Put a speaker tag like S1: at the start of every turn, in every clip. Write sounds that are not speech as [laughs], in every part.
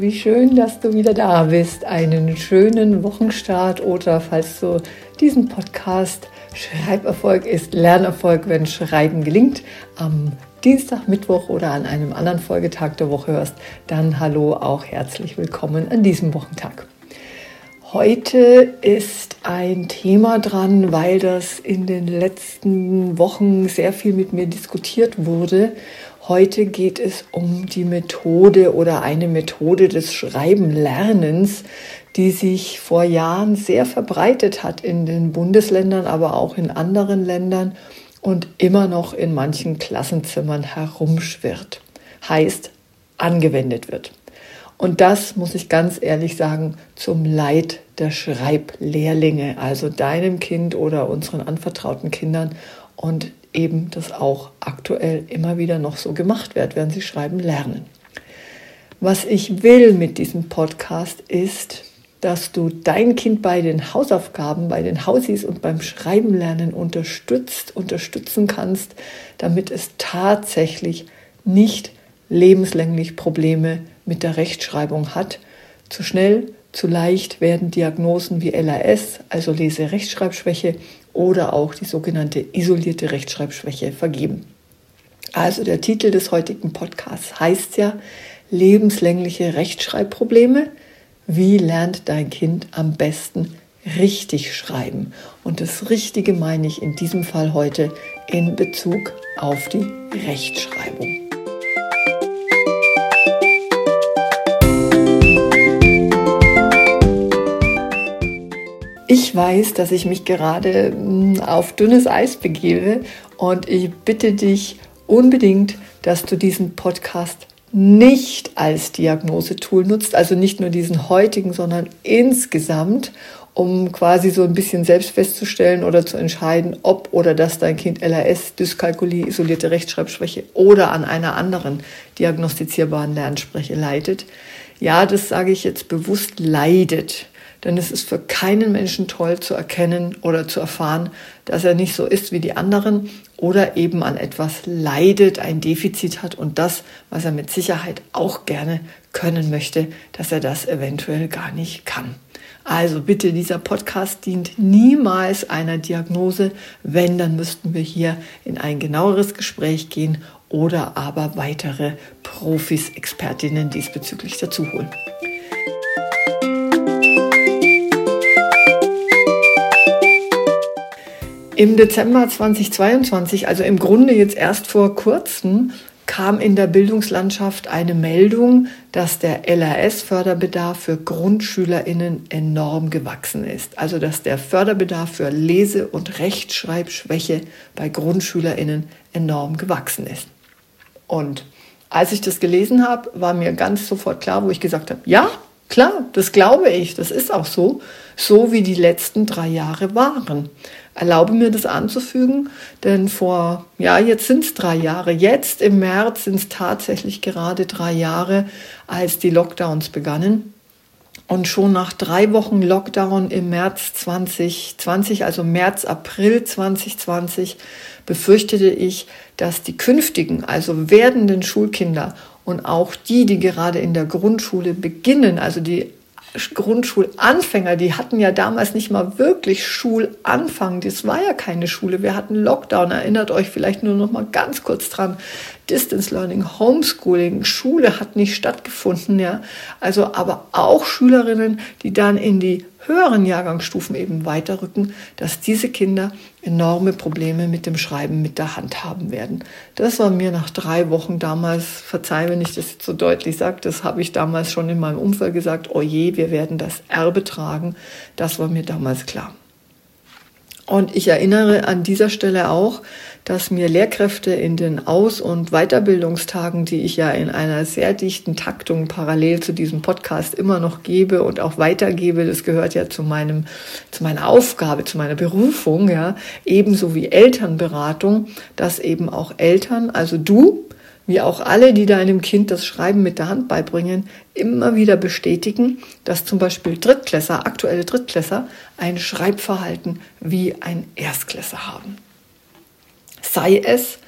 S1: Wie schön, dass du wieder da bist. Einen schönen Wochenstart oder falls du diesen Podcast Schreiberfolg ist Lernerfolg, wenn Schreiben gelingt, am Dienstag, Mittwoch oder an einem anderen Folgetag der Woche hörst, dann hallo auch herzlich willkommen an diesem Wochentag. Heute ist ein Thema dran, weil das in den letzten Wochen sehr viel mit mir diskutiert wurde Heute geht es um die Methode oder eine Methode des Schreibenlernens, die sich vor Jahren sehr verbreitet hat in den Bundesländern, aber auch in anderen Ländern und immer noch in manchen Klassenzimmern herumschwirrt. Heißt, angewendet wird. Und das muss ich ganz ehrlich sagen, zum Leid der Schreiblehrlinge, also deinem Kind oder unseren anvertrauten Kindern. Und eben das auch aktuell immer wieder noch so gemacht wird, während sie schreiben lernen. Was ich will mit diesem Podcast ist, dass du dein Kind bei den Hausaufgaben, bei den Hausis und beim Schreiben lernen unterstützt, unterstützen kannst, damit es tatsächlich nicht lebenslänglich Probleme mit der Rechtschreibung hat. Zu schnell, zu leicht werden Diagnosen wie LAS, also Lese-Rechtschreibschwäche, oder auch die sogenannte isolierte Rechtschreibschwäche vergeben. Also der Titel des heutigen Podcasts heißt ja lebenslängliche Rechtschreibprobleme. Wie lernt dein Kind am besten richtig schreiben? Und das Richtige meine ich in diesem Fall heute in Bezug auf die Rechtschreibung. Ich weiß, dass ich mich gerade hm, auf dünnes Eis begebe und ich bitte dich unbedingt, dass du diesen Podcast nicht als Diagnosetool nutzt, also nicht nur diesen heutigen, sondern insgesamt, um quasi so ein bisschen selbst festzustellen oder zu entscheiden, ob oder dass dein Kind LAS, Dyskalkulie, isolierte Rechtschreibschwäche oder an einer anderen diagnostizierbaren Lernschwäche leidet. Ja, das sage ich jetzt bewusst leidet. Denn es ist für keinen Menschen toll zu erkennen oder zu erfahren, dass er nicht so ist wie die anderen oder eben an etwas leidet, ein Defizit hat und das, was er mit Sicherheit auch gerne können möchte, dass er das eventuell gar nicht kann. Also bitte, dieser Podcast dient niemals einer Diagnose. Wenn, dann müssten wir hier in ein genaueres Gespräch gehen oder aber weitere Profis, Expertinnen diesbezüglich dazu holen. Im Dezember 2022, also im Grunde jetzt erst vor kurzem, kam in der Bildungslandschaft eine Meldung, dass der LRS-Förderbedarf für GrundschülerInnen enorm gewachsen ist. Also dass der Förderbedarf für Lese- und Rechtschreibschwäche bei GrundschülerInnen enorm gewachsen ist. Und als ich das gelesen habe, war mir ganz sofort klar, wo ich gesagt habe, ja, klar, das glaube ich, das ist auch so, so wie die letzten drei Jahre waren erlaube mir das anzufügen, denn vor, ja, jetzt sind es drei Jahre. Jetzt im März sind es tatsächlich gerade drei Jahre, als die Lockdowns begannen. Und schon nach drei Wochen Lockdown im März 2020, also März, April 2020, befürchtete ich, dass die künftigen, also werdenden Schulkinder und auch die, die gerade in der Grundschule beginnen, also die Grundschulanfänger, die hatten ja damals nicht mal wirklich Schulanfang. Das war ja keine Schule. Wir hatten Lockdown. Erinnert euch vielleicht nur noch mal ganz kurz dran. Distance Learning, Homeschooling, Schule hat nicht stattgefunden, ja. Also, aber auch Schülerinnen, die dann in die höheren Jahrgangsstufen eben weiterrücken, dass diese Kinder enorme Probleme mit dem Schreiben mit der Hand haben werden. Das war mir nach drei Wochen damals, verzeih, wenn ich das jetzt so deutlich sage, das habe ich damals schon in meinem Umfeld gesagt, oh je, wir werden das Erbe tragen. Das war mir damals klar. Und ich erinnere an dieser Stelle auch, dass mir Lehrkräfte in den Aus- und Weiterbildungstagen, die ich ja in einer sehr dichten Taktung parallel zu diesem Podcast immer noch gebe und auch weitergebe, das gehört ja zu meinem, zu meiner Aufgabe, zu meiner Berufung, ja, ebenso wie Elternberatung, dass eben auch Eltern, also du, wie auch alle, die deinem Kind das Schreiben mit der Hand beibringen, immer wieder bestätigen, dass zum Beispiel Drittklässer, aktuelle Drittklässer, ein Schreibverhalten wie ein Erstklässer haben. Sei es,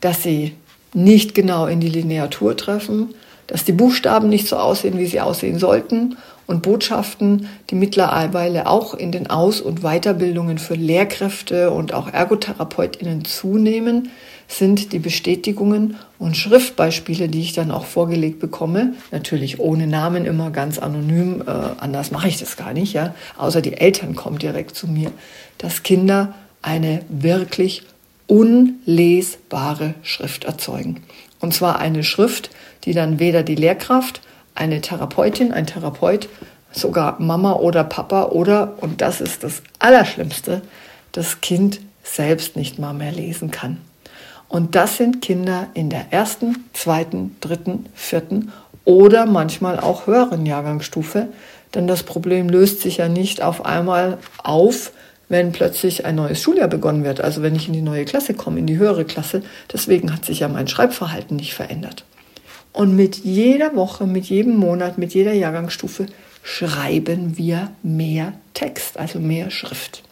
S1: dass sie nicht genau in die Lineatur treffen, dass die Buchstaben nicht so aussehen, wie sie aussehen sollten und Botschaften, die mittlerweile auch in den Aus- und Weiterbildungen für Lehrkräfte und auch Ergotherapeutinnen zunehmen, sind die Bestätigungen und Schriftbeispiele, die ich dann auch vorgelegt bekomme. Natürlich ohne Namen, immer ganz anonym. Äh, anders mache ich das gar nicht, ja. Außer die Eltern kommen direkt zu mir, dass Kinder eine wirklich unlesbare Schrift erzeugen. Und zwar eine Schrift, die dann weder die Lehrkraft, eine Therapeutin, ein Therapeut, sogar Mama oder Papa oder, und das ist das Allerschlimmste, das Kind selbst nicht mal mehr lesen kann. Und das sind Kinder in der ersten, zweiten, dritten, vierten oder manchmal auch höheren Jahrgangsstufe. Denn das Problem löst sich ja nicht auf einmal auf, wenn plötzlich ein neues Schuljahr begonnen wird. Also wenn ich in die neue Klasse komme, in die höhere Klasse. Deswegen hat sich ja mein Schreibverhalten nicht verändert. Und mit jeder Woche, mit jedem Monat, mit jeder Jahrgangsstufe schreiben wir mehr Text, also mehr Schrift.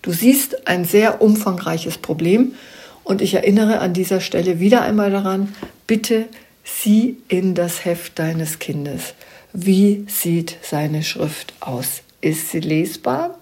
S1: Du siehst ein sehr umfangreiches Problem und ich erinnere an dieser Stelle wieder einmal daran, bitte sieh in das Heft deines Kindes. Wie sieht seine Schrift aus? Ist sie lesbar?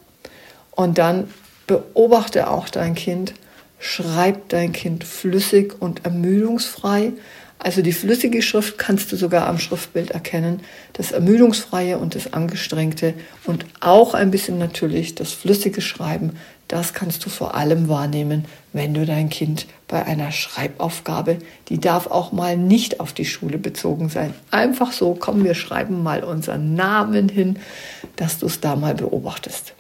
S1: Und dann beobachte auch dein Kind, schreib dein Kind flüssig und ermüdungsfrei. Also die flüssige Schrift kannst du sogar am Schriftbild erkennen, das ermüdungsfreie und das angestrengte und auch ein bisschen natürlich das flüssige Schreiben, das kannst du vor allem wahrnehmen, wenn du dein Kind bei einer Schreibaufgabe, die darf auch mal nicht auf die Schule bezogen sein. Einfach so, komm, wir schreiben mal unseren Namen hin, dass du es da mal beobachtest.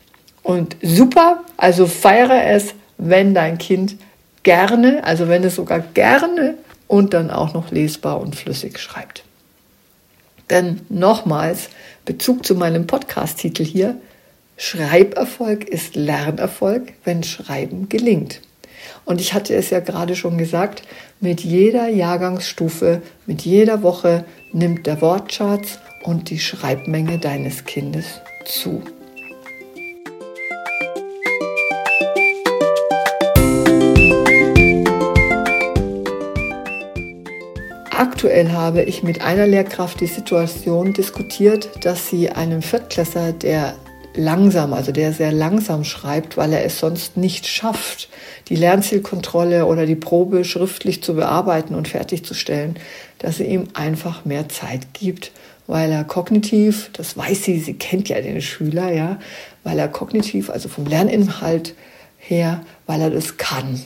S1: Und super, also feiere es, wenn dein Kind gerne, also wenn es sogar gerne und dann auch noch lesbar und flüssig schreibt. Denn nochmals, Bezug zu meinem Podcast-Titel hier, Schreiberfolg ist Lernerfolg, wenn Schreiben gelingt. Und ich hatte es ja gerade schon gesagt, mit jeder Jahrgangsstufe, mit jeder Woche nimmt der Wortschatz und die Schreibmenge deines Kindes zu. Aktuell habe ich mit einer Lehrkraft die Situation diskutiert, dass sie einem Viertklässer, der langsam, also der sehr langsam schreibt, weil er es sonst nicht schafft, die Lernzielkontrolle oder die Probe schriftlich zu bearbeiten und fertigzustellen, dass sie ihm einfach mehr Zeit gibt, weil er kognitiv, das weiß sie, sie kennt ja den Schüler, ja, weil er kognitiv, also vom Lerninhalt her, weil er das kann.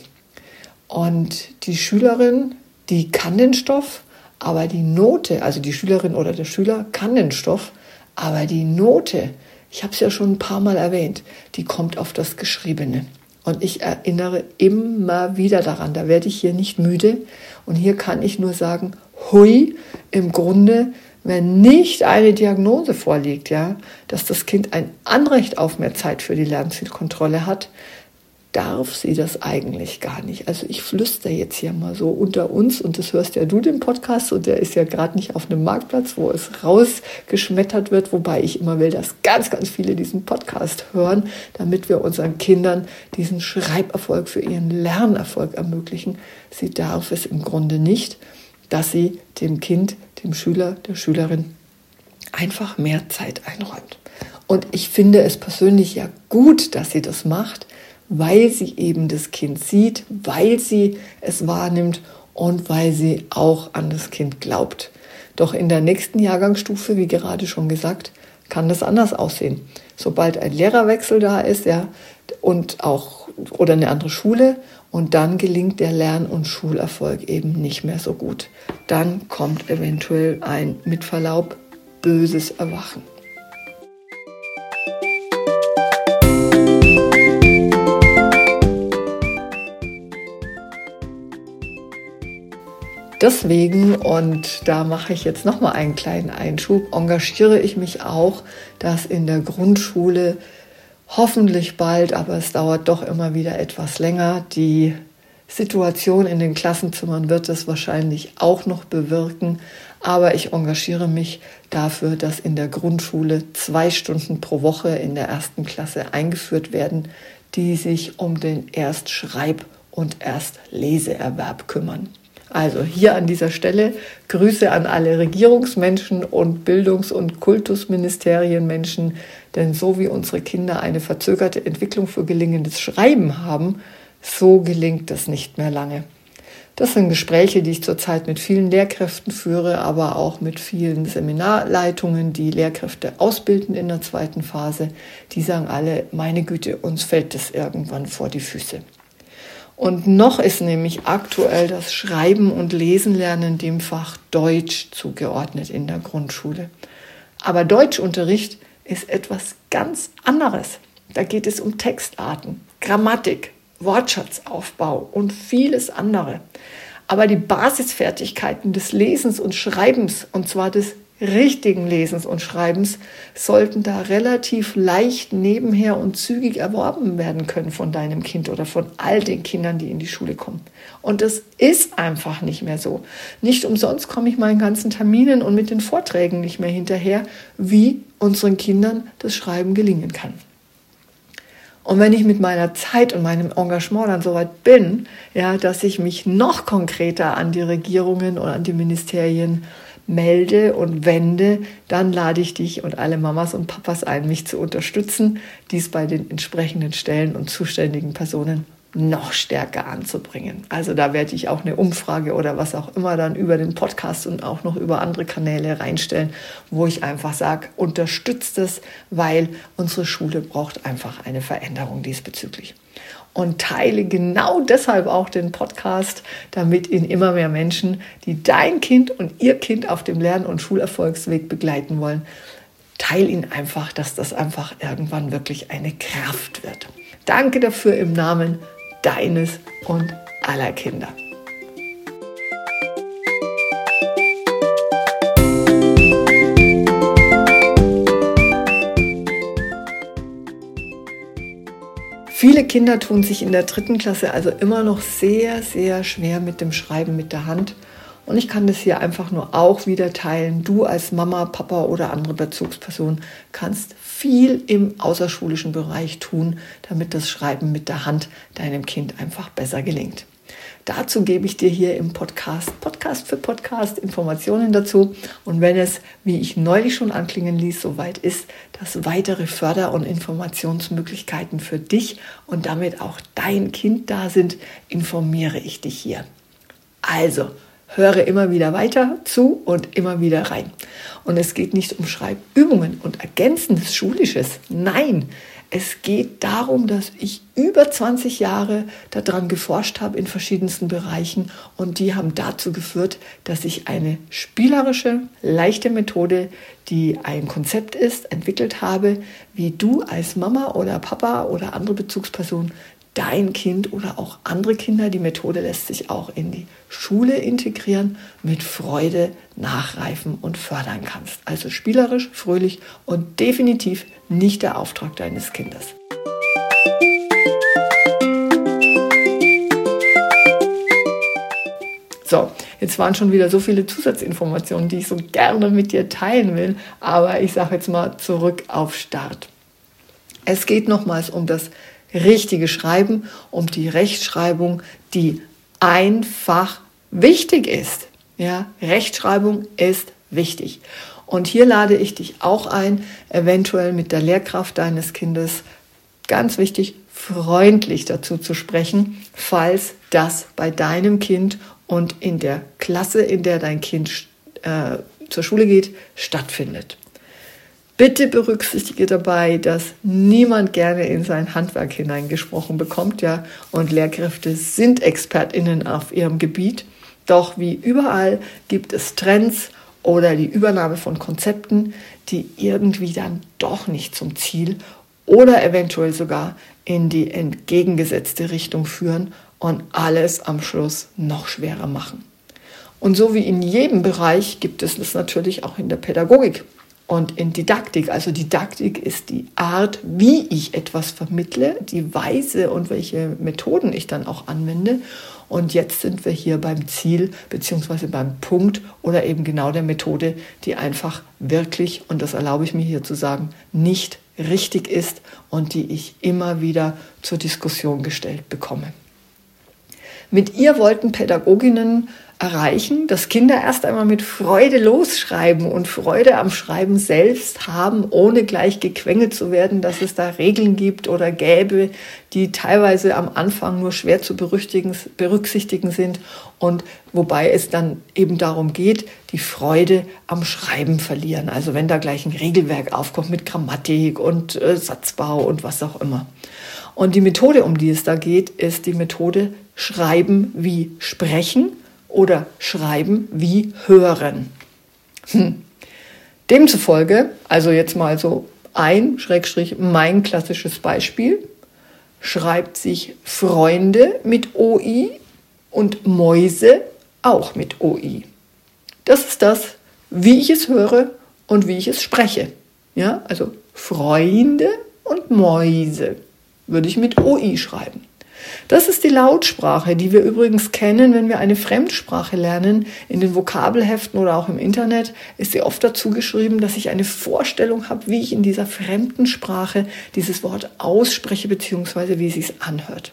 S1: Und die Schülerin, die kann den Stoff, aber die Note, also die Schülerin oder der Schüler kann den Stoff, aber die Note, ich habe es ja schon ein paar Mal erwähnt, die kommt auf das Geschriebene. Und ich erinnere immer wieder daran, da werde ich hier nicht müde. Und hier kann ich nur sagen, hui, im Grunde, wenn nicht eine Diagnose vorliegt, ja, dass das Kind ein Anrecht auf mehr Zeit für die Lernzielkontrolle hat, darf sie das eigentlich gar nicht. Also ich flüster jetzt hier mal so unter uns und das hörst ja du den Podcast und der ist ja gerade nicht auf einem Marktplatz, wo es rausgeschmettert wird, wobei ich immer will, dass ganz, ganz viele diesen Podcast hören, damit wir unseren Kindern diesen Schreiberfolg für ihren Lernerfolg ermöglichen. Sie darf es im Grunde nicht, dass sie dem Kind, dem Schüler, der Schülerin einfach mehr Zeit einräumt. Und ich finde es persönlich ja gut, dass sie das macht, weil sie eben das Kind sieht, weil sie es wahrnimmt und weil sie auch an das Kind glaubt. Doch in der nächsten Jahrgangsstufe, wie gerade schon gesagt, kann das anders aussehen. Sobald ein Lehrerwechsel da ist, ja, und auch oder eine andere Schule und dann gelingt der Lern- und Schulerfolg eben nicht mehr so gut. Dann kommt eventuell ein mit Verlaub böses Erwachen. Deswegen, und da mache ich jetzt nochmal einen kleinen Einschub, engagiere ich mich auch, dass in der Grundschule hoffentlich bald, aber es dauert doch immer wieder etwas länger, die Situation in den Klassenzimmern wird es wahrscheinlich auch noch bewirken, aber ich engagiere mich dafür, dass in der Grundschule zwei Stunden pro Woche in der ersten Klasse eingeführt werden, die sich um den Erstschreib- und Erstleseerwerb kümmern. Also hier an dieser Stelle Grüße an alle Regierungsmenschen und Bildungs- und Kultusministerienmenschen, denn so wie unsere Kinder eine verzögerte Entwicklung für gelingendes Schreiben haben, so gelingt das nicht mehr lange. Das sind Gespräche, die ich zurzeit mit vielen Lehrkräften führe, aber auch mit vielen Seminarleitungen, die Lehrkräfte ausbilden in der zweiten Phase. Die sagen alle, meine Güte, uns fällt das irgendwann vor die Füße. Und noch ist nämlich aktuell das Schreiben und Lesen lernen dem Fach Deutsch zugeordnet in der Grundschule. Aber Deutschunterricht ist etwas ganz anderes. Da geht es um Textarten, Grammatik, Wortschatzaufbau und vieles andere. Aber die Basisfertigkeiten des Lesens und Schreibens, und zwar des richtigen Lesens und Schreibens sollten da relativ leicht nebenher und zügig erworben werden können von deinem Kind oder von all den Kindern, die in die Schule kommen. Und das ist einfach nicht mehr so. Nicht umsonst komme ich meinen ganzen Terminen und mit den Vorträgen nicht mehr hinterher, wie unseren Kindern das Schreiben gelingen kann. Und wenn ich mit meiner Zeit und meinem Engagement dann soweit bin, ja, dass ich mich noch konkreter an die Regierungen und an die Ministerien melde und wende, dann lade ich dich und alle Mamas und Papas ein, mich zu unterstützen, dies bei den entsprechenden Stellen und zuständigen Personen noch stärker anzubringen. Also da werde ich auch eine Umfrage oder was auch immer dann über den Podcast und auch noch über andere Kanäle reinstellen, wo ich einfach sage, unterstützt es, weil unsere Schule braucht einfach eine Veränderung diesbezüglich und teile genau deshalb auch den Podcast, damit ihn immer mehr Menschen, die dein Kind und ihr Kind auf dem Lern- und Schulerfolgsweg begleiten wollen, teile ihn einfach, dass das einfach irgendwann wirklich eine Kraft wird. Danke dafür im Namen deines und aller Kinder. Viele Kinder tun sich in der dritten Klasse also immer noch sehr, sehr schwer mit dem Schreiben mit der Hand. Und ich kann das hier einfach nur auch wieder teilen. Du als Mama, Papa oder andere Bezugsperson kannst viel im außerschulischen Bereich tun, damit das Schreiben mit der Hand deinem Kind einfach besser gelingt. Dazu gebe ich dir hier im Podcast, Podcast für Podcast, Informationen dazu. Und wenn es, wie ich neulich schon anklingen ließ, soweit ist, dass weitere Förder- und Informationsmöglichkeiten für dich und damit auch dein Kind da sind, informiere ich dich hier. Also, höre immer wieder weiter zu und immer wieder rein. Und es geht nicht um Schreibübungen und ergänzendes Schulisches. Nein, es geht darum, dass ich über 20 Jahre daran geforscht habe in verschiedensten Bereichen und die haben dazu geführt, dass ich eine spielerische, leichte Methode, die ein Konzept ist, entwickelt habe, wie du als Mama oder Papa oder andere Bezugsperson dein Kind oder auch andere Kinder, die Methode lässt sich auch in die Schule integrieren, mit Freude nachreifen und fördern kannst. Also spielerisch, fröhlich und definitiv nicht der Auftrag deines Kindes. So, jetzt waren schon wieder so viele Zusatzinformationen, die ich so gerne mit dir teilen will, aber ich sage jetzt mal zurück auf Start. Es geht nochmals um das richtige Schreiben, um die Rechtschreibung, die einfach wichtig ist. Ja, Rechtschreibung ist wichtig. Und hier lade ich dich auch ein, eventuell mit der Lehrkraft deines Kindes, ganz wichtig, freundlich dazu zu sprechen, falls das bei deinem Kind und in der Klasse, in der dein Kind äh, zur Schule geht, stattfindet. Bitte berücksichtige dabei, dass niemand gerne in sein Handwerk hineingesprochen bekommt, ja, und Lehrkräfte sind ExpertInnen auf ihrem Gebiet. Doch wie überall gibt es Trends oder die Übernahme von Konzepten, die irgendwie dann doch nicht zum Ziel oder eventuell sogar in die entgegengesetzte Richtung führen und alles am Schluss noch schwerer machen. Und so wie in jedem Bereich gibt es das natürlich auch in der Pädagogik und in Didaktik. Also Didaktik ist die Art, wie ich etwas vermittle, die Weise und welche Methoden ich dann auch anwende. Und jetzt sind wir hier beim Ziel beziehungsweise beim Punkt oder eben genau der Methode, die einfach wirklich, und das erlaube ich mir hier zu sagen, nicht richtig ist und die ich immer wieder zur Diskussion gestellt bekomme. Mit ihr wollten Pädagoginnen erreichen, dass Kinder erst einmal mit Freude losschreiben und Freude am Schreiben selbst haben, ohne gleich gequengelt zu werden, dass es da Regeln gibt oder gäbe, die teilweise am Anfang nur schwer zu berücksichtigen sind und wobei es dann eben darum geht, die Freude am Schreiben verlieren. Also wenn da gleich ein Regelwerk aufkommt mit Grammatik und äh, Satzbau und was auch immer. Und die Methode, um die es da geht, ist die Methode Schreiben wie Sprechen oder schreiben wie hören. Hm. Demzufolge, also jetzt mal so ein, Schrägstrich, mein klassisches Beispiel, schreibt sich Freunde mit OI und Mäuse auch mit OI. Das ist das, wie ich es höre und wie ich es spreche. Ja, also Freunde und Mäuse würde ich mit OI schreiben. Das ist die Lautsprache, die wir übrigens kennen, wenn wir eine Fremdsprache lernen. In den Vokabelheften oder auch im Internet ist sie oft dazu geschrieben, dass ich eine Vorstellung habe, wie ich in dieser fremden Sprache dieses Wort ausspreche bzw. wie es sich anhört.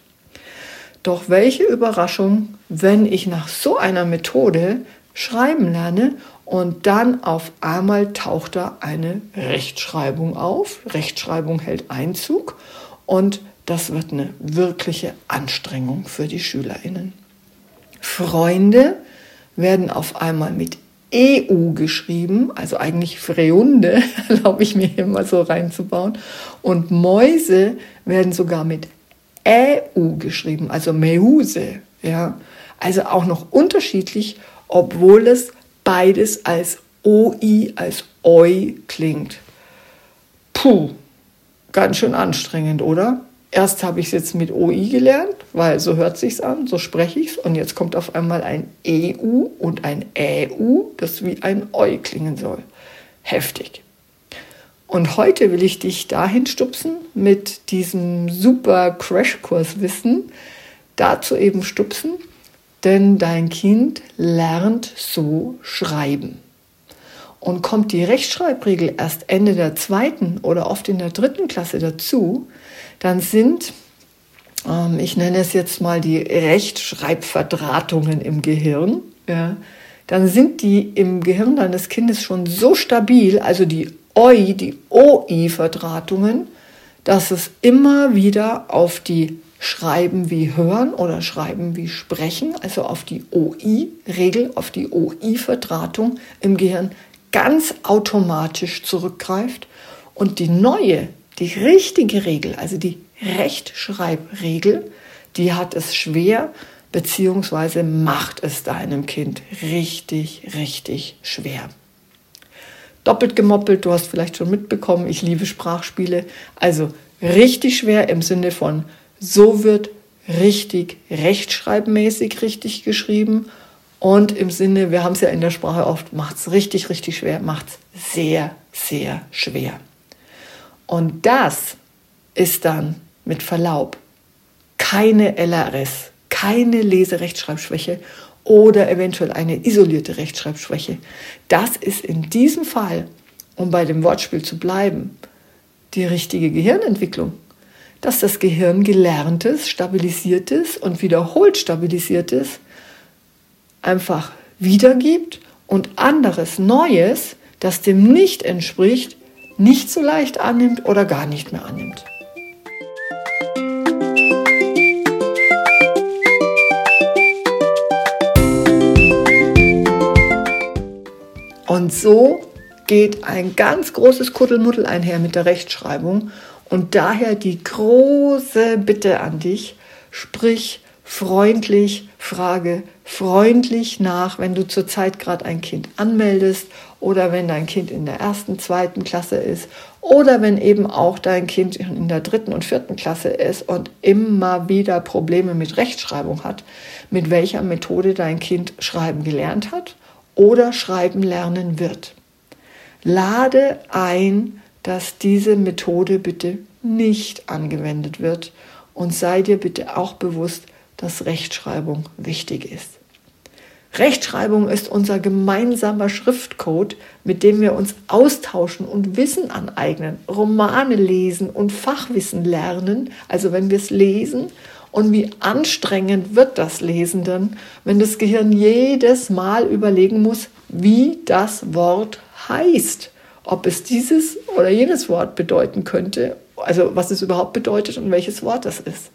S1: Doch welche Überraschung, wenn ich nach so einer Methode schreiben lerne und dann auf einmal taucht da eine Rechtschreibung auf. Rechtschreibung hält Einzug und das wird eine wirkliche Anstrengung für die Schülerinnen. Freunde werden auf einmal mit EU geschrieben, also eigentlich Freunde, [laughs] erlaube ich mir mal so reinzubauen. Und Mäuse werden sogar mit EU geschrieben, also Meuse. Ja? Also auch noch unterschiedlich, obwohl es beides als OI, als OI klingt. Puh, ganz schön anstrengend, oder? Erst habe ich es jetzt mit OI gelernt, weil so hört sich's an, so spreche ich es. Und jetzt kommt auf einmal ein EU und ein ÄU, das wie ein OI klingen soll. Heftig. Und heute will ich dich dahin stupsen mit diesem super Crashkurswissen, dazu eben stupsen, denn dein Kind lernt so schreiben. Und kommt die Rechtschreibregel erst Ende der zweiten oder oft in der dritten Klasse dazu, dann sind, ähm, ich nenne es jetzt mal die Rechtschreibverdrahtungen im Gehirn, ja, dann sind die im Gehirn deines Kindes schon so stabil, also die OI, die OI-Verdrahtungen, dass es immer wieder auf die Schreiben wie hören oder Schreiben wie sprechen, also auf die OI-Regel, auf die OI-Verdrahtung im Gehirn ganz automatisch zurückgreift. Und die neue die richtige Regel, also die Rechtschreibregel, die hat es schwer, beziehungsweise macht es deinem Kind richtig, richtig schwer. Doppelt gemoppelt, du hast vielleicht schon mitbekommen, ich liebe Sprachspiele. Also richtig schwer im Sinne von, so wird richtig rechtschreibmäßig richtig geschrieben. Und im Sinne, wir haben es ja in der Sprache oft, macht es richtig, richtig schwer, macht es sehr, sehr schwer. Und das ist dann mit Verlaub keine LRS, keine Leserechtschreibschwäche oder eventuell eine isolierte Rechtschreibschwäche. Das ist in diesem Fall, um bei dem Wortspiel zu bleiben, die richtige Gehirnentwicklung. Dass das Gehirn gelerntes, stabilisiertes und wiederholt stabilisiertes einfach wiedergibt und anderes Neues, das dem nicht entspricht, nicht so leicht annimmt oder gar nicht mehr annimmt. Und so geht ein ganz großes Kuddelmuddel einher mit der Rechtschreibung und daher die große Bitte an dich, sprich freundlich, frage freundlich nach, wenn du zurzeit gerade ein Kind anmeldest oder wenn dein Kind in der ersten, zweiten Klasse ist Oder wenn eben auch dein Kind in der dritten und vierten Klasse ist und immer wieder Probleme mit Rechtschreibung hat, mit welcher Methode dein Kind schreiben gelernt hat oder schreiben lernen wird. Lade ein, dass diese Methode bitte nicht angewendet wird und sei dir bitte auch bewusst, dass Rechtschreibung wichtig ist. Rechtschreibung ist unser gemeinsamer Schriftcode, mit dem wir uns austauschen und Wissen aneignen, Romane lesen und Fachwissen lernen. Also wenn wir es lesen und wie anstrengend wird das Lesen dann, wenn das Gehirn jedes Mal überlegen muss, wie das Wort heißt, ob es dieses oder jenes Wort bedeuten könnte, also was es überhaupt bedeutet und welches Wort das ist.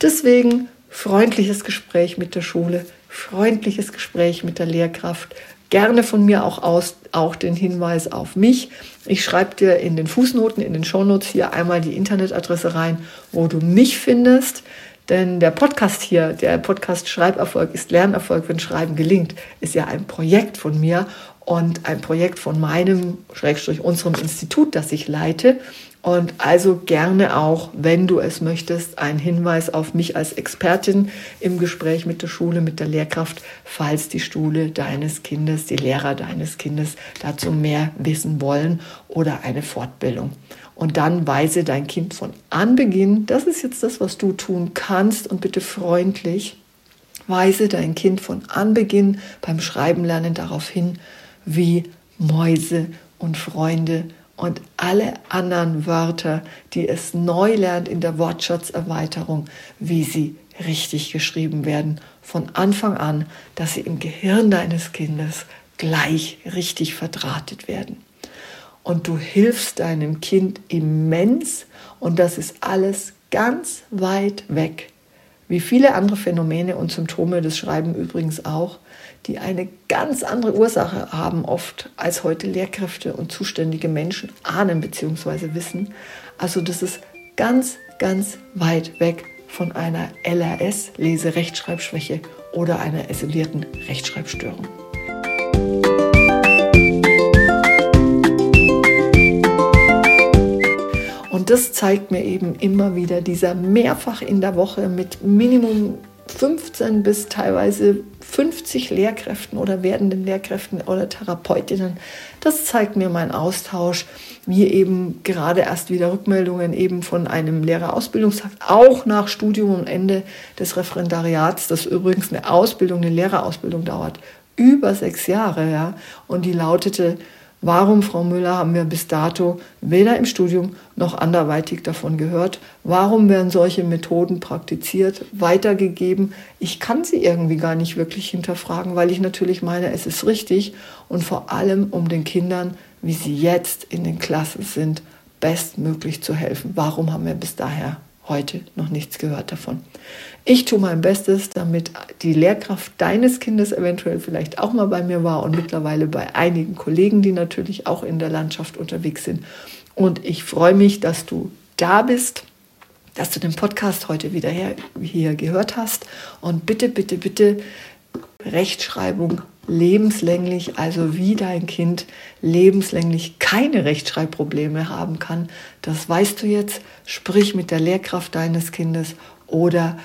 S1: Deswegen freundliches Gespräch mit der Schule, freundliches Gespräch mit der Lehrkraft. Gerne von mir auch aus auch den Hinweis auf mich. Ich schreibe dir in den Fußnoten, in den Shownotes hier einmal die Internetadresse rein, wo du mich findest. Denn der Podcast hier, der Podcast Schreiberfolg ist Lernerfolg, wenn Schreiben gelingt, ist ja ein Projekt von mir und ein Projekt von meinem, Schrägstrich unserem Institut, das ich leite. Und also gerne auch, wenn du es möchtest, ein Hinweis auf mich als Expertin im Gespräch mit der Schule, mit der Lehrkraft, falls die Schule deines Kindes, die Lehrer deines Kindes dazu mehr wissen wollen oder eine Fortbildung. Und dann weise dein Kind von Anbeginn, das ist jetzt das, was du tun kannst und bitte freundlich, weise dein Kind von Anbeginn beim Schreiben lernen darauf hin, wie Mäuse und Freunde und alle anderen Wörter, die es neu lernt in der Wortschatzerweiterung, wie sie richtig geschrieben werden, von Anfang an, dass sie im Gehirn deines Kindes gleich richtig verdrahtet werden. Und du hilfst deinem Kind immens und das ist alles ganz weit weg. Wie viele andere Phänomene und Symptome des Schreiben übrigens auch, die eine ganz andere Ursache haben oft, als heute Lehrkräfte und zuständige Menschen ahnen bzw. wissen. Also das ist ganz, ganz weit weg von einer LRS, Lese-Rechtschreibschwäche oder einer isolierten Rechtschreibstörung. Und das zeigt mir eben immer wieder dieser mehrfach in der Woche mit Minimum 15 bis teilweise 50 Lehrkräften oder werdenden Lehrkräften oder Therapeutinnen. Das zeigt mir mein Austausch, wie eben gerade erst wieder Rückmeldungen eben von einem Lehrerausbildungstag, auch nach Studium und Ende des Referendariats, das übrigens eine Ausbildung, eine Lehrerausbildung dauert, über sechs Jahre, ja, und die lautete, Warum, Frau Müller, haben wir bis dato weder im Studium noch anderweitig davon gehört? Warum werden solche Methoden praktiziert, weitergegeben? Ich kann sie irgendwie gar nicht wirklich hinterfragen, weil ich natürlich meine, es ist richtig und vor allem um den Kindern, wie sie jetzt in den Klassen sind, bestmöglich zu helfen. Warum haben wir bis daher heute noch nichts gehört davon. Ich tue mein Bestes, damit die Lehrkraft deines Kindes eventuell vielleicht auch mal bei mir war und mittlerweile bei einigen Kollegen, die natürlich auch in der Landschaft unterwegs sind. Und ich freue mich, dass du da bist, dass du den Podcast heute wieder her, hier gehört hast. Und bitte, bitte, bitte Rechtschreibung lebenslänglich, also wie dein Kind lebenslänglich keine Rechtschreibprobleme haben kann, das weißt du jetzt. Sprich mit der Lehrkraft deines Kindes oder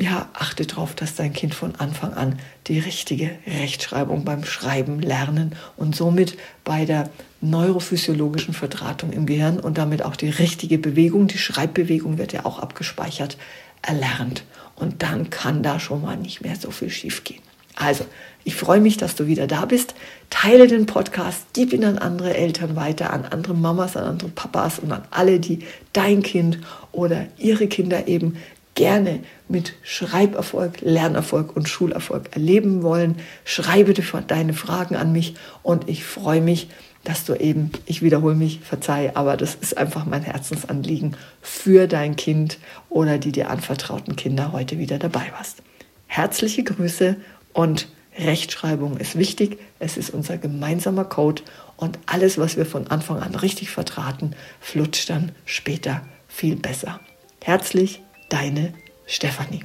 S1: ja, achte darauf, dass dein Kind von Anfang an die richtige Rechtschreibung beim Schreiben lernen und somit bei der neurophysiologischen Verdrahtung im Gehirn und damit auch die richtige Bewegung, die Schreibbewegung wird ja auch abgespeichert, erlernt. Und dann kann da schon mal nicht mehr so viel schiefgehen. Also, ich freue mich, dass du wieder da bist. Teile den Podcast, gib ihn an andere Eltern weiter, an andere Mamas, an andere Papas und an alle, die dein Kind oder ihre Kinder eben gerne mit Schreiberfolg, Lernerfolg und Schulerfolg erleben wollen. Schreibe deine Fragen an mich und ich freue mich, dass du eben, ich wiederhole mich, verzeih, aber das ist einfach mein Herzensanliegen für dein Kind oder die dir anvertrauten Kinder heute wieder dabei warst. Herzliche Grüße und Rechtschreibung ist wichtig, es ist unser gemeinsamer Code und alles, was wir von Anfang an richtig vertraten, flutscht dann später viel besser. Herzlich, deine Stefanie.